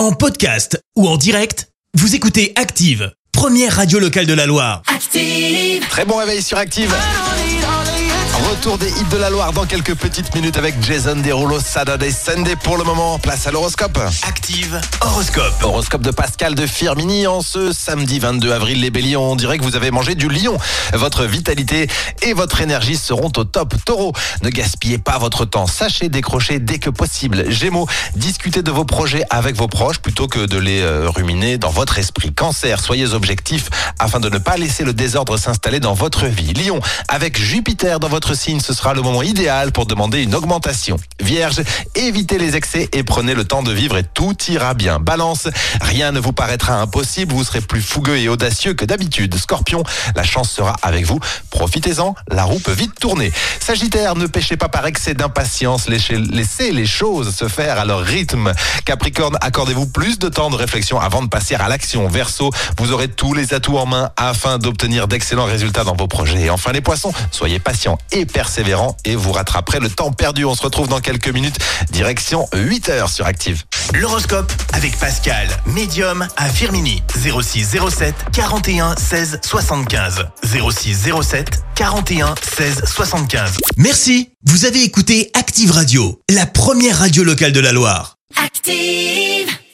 En podcast ou en direct, vous écoutez Active, première radio locale de la Loire. Active. Très bon réveil sur Active. Retour des hits de la Loire dans quelques petites minutes avec Jason Derulo, Saturday Sunday. Pour le moment, place à l'horoscope. Active horoscope. Horoscope de Pascal de Firmini en ce samedi 22 avril. Les béliers, on dirait que vous avez mangé du lion. Votre vitalité et votre énergie seront au top. Taureau, ne gaspillez pas votre temps. Sachez décrocher dès que possible. Gémeaux, discutez de vos projets avec vos proches plutôt que de les euh, ruminer dans votre esprit. Cancer, soyez objectif afin de ne pas laisser le désordre s'installer dans votre vie. Lion, avec Jupiter dans votre signe, ce sera le moment idéal pour demander une augmentation. Vierge, évitez les excès et prenez le temps de vivre et tout ira bien. Balance, rien ne vous paraîtra impossible, vous serez plus fougueux et audacieux que d'habitude. Scorpion, la chance sera avec vous, profitez-en, la roue peut vite tourner. Sagittaire, ne pêchez pas par excès d'impatience, laissez, les choses se faire à leur rythme. Capricorne, accordez-vous plus de temps de réflexion avant de passer à l'action. Verseau, vous aurez tous les atouts en main afin d'obtenir d'excellents résultats dans vos projets. Et enfin les poissons, soyez patients et persévérants et vous rattraperez le temps perdu. On se retrouve dans quelques minutes, direction 8 heures sur Active. L'horoscope avec Pascal, médium à Firmini. 06 07 41 16 75. 06 07 41 16 75. Merci. Vous avez écouté Active Radio, la première radio locale de la Loire. Active.